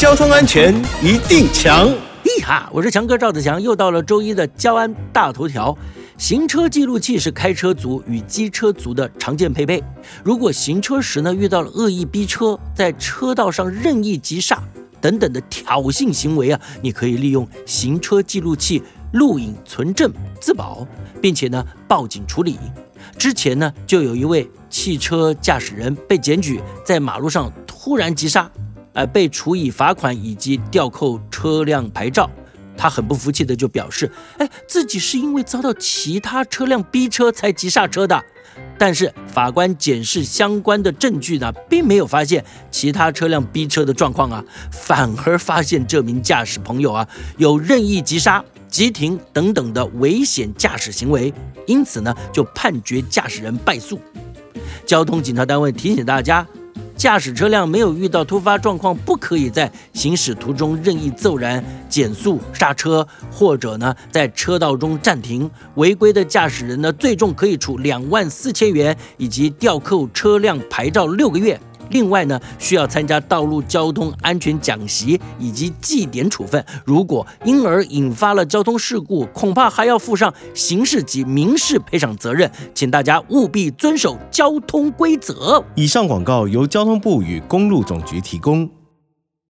交通安全一定强。嘿哈，我是强哥赵子强，又到了周一的交安大头条。行车记录器是开车族与机车族的常见配备。如果行车时呢遇到了恶意逼车，在车道上任意急刹等等的挑衅行为啊，你可以利用行车记录器录影存证自保，并且呢报警处理。之前呢就有一位汽车驾驶人被检举在马路上突然急刹，呃被处以罚款以及吊扣车辆牌照。他很不服气的就表示，哎，自己是因为遭到其他车辆逼车才急刹车的。但是法官检视相关的证据呢，并没有发现其他车辆逼车的状况啊，反而发现这名驾驶朋友啊有任意急刹、急停等等的危险驾驶行为，因此呢就判决驾驶人败诉。交通警察单位提醒大家。驾驶车辆没有遇到突发状况，不可以在行驶途中任意骤然减速、刹车，或者呢在车道中暂停。违规的驾驶人呢，最重可以处两万四千元以及吊扣车辆牌照六个月。另外呢，需要参加道路交通安全讲习以及记点处分。如果因而引发了交通事故，恐怕还要负上刑事及民事赔偿责任。请大家务必遵守交通规则。以上广告由交通部与公路总局提供。